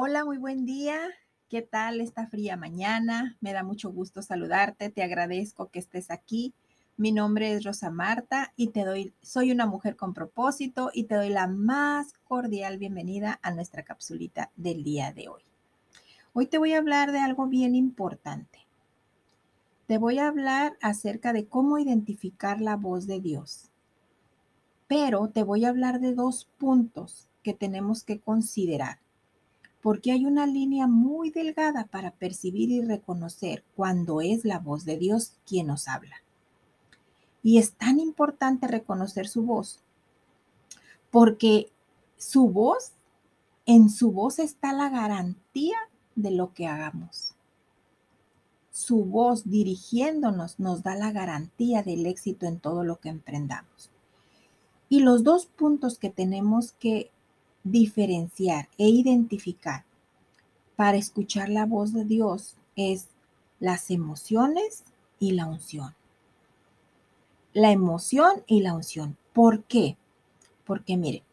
Hola, muy buen día. ¿Qué tal esta fría mañana? Me da mucho gusto saludarte. Te agradezco que estés aquí. Mi nombre es Rosa Marta y te doy, soy una mujer con propósito y te doy la más cordial bienvenida a nuestra capsulita del día de hoy. Hoy te voy a hablar de algo bien importante. Te voy a hablar acerca de cómo identificar la voz de Dios. Pero te voy a hablar de dos puntos que tenemos que considerar porque hay una línea muy delgada para percibir y reconocer cuando es la voz de Dios quien nos habla. Y es tan importante reconocer su voz, porque su voz, en su voz está la garantía de lo que hagamos. Su voz dirigiéndonos nos da la garantía del éxito en todo lo que emprendamos. Y los dos puntos que tenemos que diferenciar e identificar para escuchar la voz de Dios es las emociones y la unción. La emoción y la unción. ¿Por qué? Porque mire,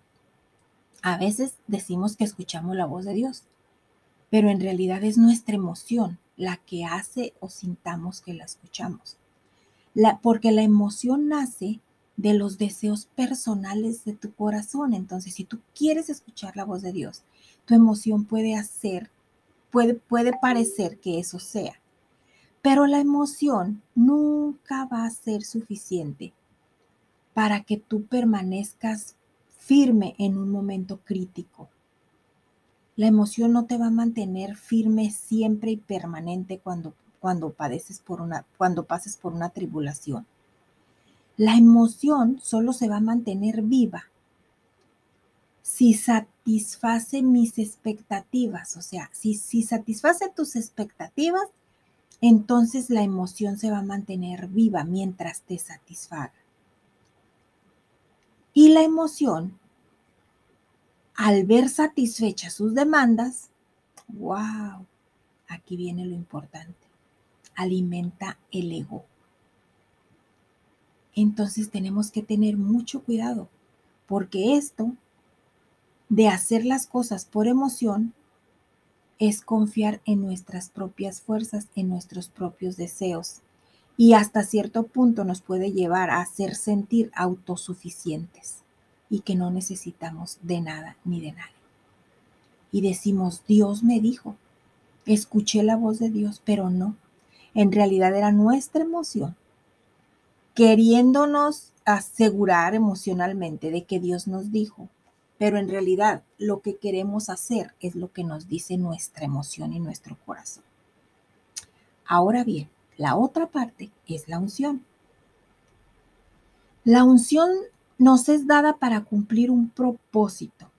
a veces decimos que escuchamos la voz de Dios, pero en realidad es nuestra emoción la que hace o sintamos que la escuchamos. La, porque la emoción nace de los deseos personales de tu corazón. Entonces, si tú quieres escuchar la voz de Dios, tu emoción puede hacer, puede, puede parecer que eso sea. Pero la emoción nunca va a ser suficiente para que tú permanezcas firme en un momento crítico. La emoción no te va a mantener firme siempre y permanente cuando, cuando padeces por una, cuando pases por una tribulación. La emoción solo se va a mantener viva si satisface mis expectativas, o sea, si, si satisface tus expectativas, entonces la emoción se va a mantener viva mientras te satisfaga. Y la emoción, al ver satisfechas sus demandas, wow, aquí viene lo importante, alimenta el ego entonces tenemos que tener mucho cuidado, porque esto de hacer las cosas por emoción es confiar en nuestras propias fuerzas, en nuestros propios deseos, y hasta cierto punto nos puede llevar a hacer sentir autosuficientes y que no necesitamos de nada ni de nadie. Y decimos, Dios me dijo, escuché la voz de Dios, pero no, en realidad era nuestra emoción queriéndonos asegurar emocionalmente de que Dios nos dijo, pero en realidad lo que queremos hacer es lo que nos dice nuestra emoción y nuestro corazón. Ahora bien, la otra parte es la unción. La unción nos es dada para cumplir un propósito.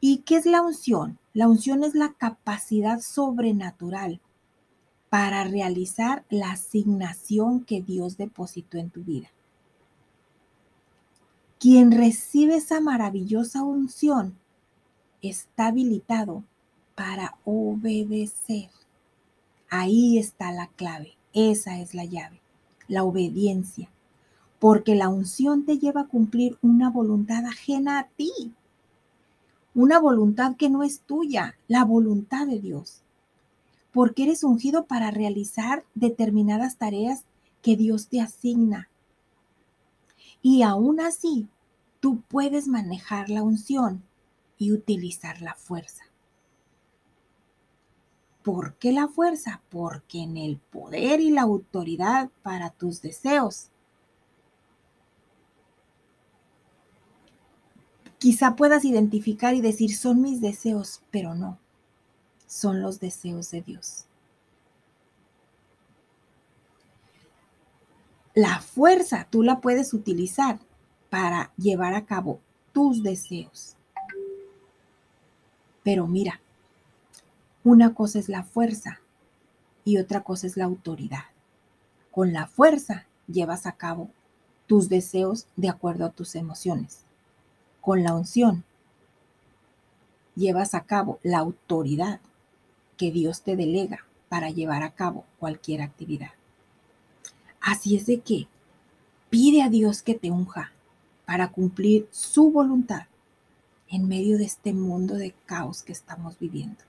¿Y qué es la unción? La unción es la capacidad sobrenatural para realizar la asignación que Dios depositó en tu vida. Quien recibe esa maravillosa unción está habilitado para obedecer. Ahí está la clave, esa es la llave, la obediencia, porque la unción te lleva a cumplir una voluntad ajena a ti, una voluntad que no es tuya, la voluntad de Dios porque eres ungido para realizar determinadas tareas que Dios te asigna. Y aún así, tú puedes manejar la unción y utilizar la fuerza. ¿Por qué la fuerza? Porque en el poder y la autoridad para tus deseos. Quizá puedas identificar y decir, son mis deseos, pero no son los deseos de Dios. La fuerza tú la puedes utilizar para llevar a cabo tus deseos. Pero mira, una cosa es la fuerza y otra cosa es la autoridad. Con la fuerza llevas a cabo tus deseos de acuerdo a tus emociones. Con la unción llevas a cabo la autoridad que Dios te delega para llevar a cabo cualquier actividad. Así es de que pide a Dios que te unja para cumplir su voluntad en medio de este mundo de caos que estamos viviendo.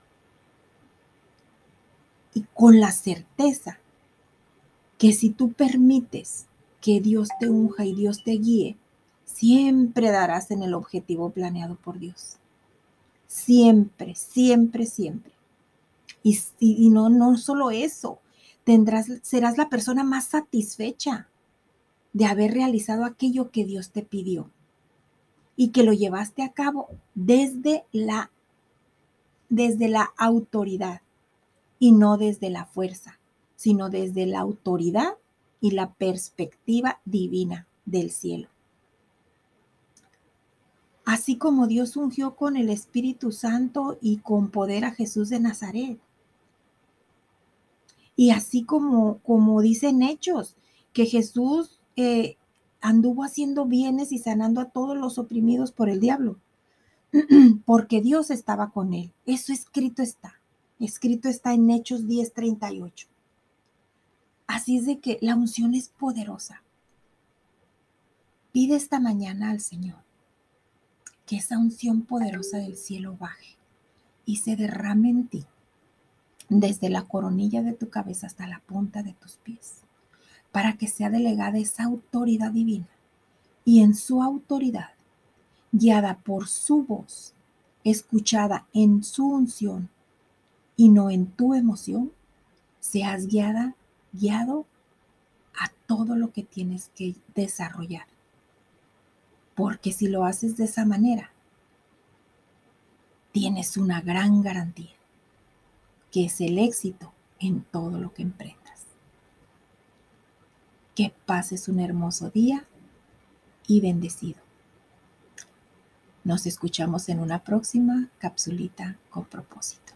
Y con la certeza que si tú permites que Dios te unja y Dios te guíe, siempre darás en el objetivo planeado por Dios. Siempre, siempre, siempre. Y, y no, no solo eso, tendrás, serás la persona más satisfecha de haber realizado aquello que Dios te pidió y que lo llevaste a cabo desde la, desde la autoridad y no desde la fuerza, sino desde la autoridad y la perspectiva divina del cielo. Así como Dios ungió con el Espíritu Santo y con poder a Jesús de Nazaret. Y así como, como dicen hechos, que Jesús eh, anduvo haciendo bienes y sanando a todos los oprimidos por el diablo, porque Dios estaba con él. Eso escrito está. Escrito está en Hechos 10:38. Así es de que la unción es poderosa. Pide esta mañana al Señor que esa unción poderosa del cielo baje y se derrame en ti, desde la coronilla de tu cabeza hasta la punta de tus pies para que sea delegada esa autoridad divina y en su autoridad, guiada por su voz, escuchada en su unción y no en tu emoción, seas guiada, guiado a todo lo que tienes que desarrollar. Porque si lo haces de esa manera, tienes una gran garantía, que es el éxito en todo lo que emprendas. Que pases un hermoso día y bendecido. Nos escuchamos en una próxima capsulita con propósito.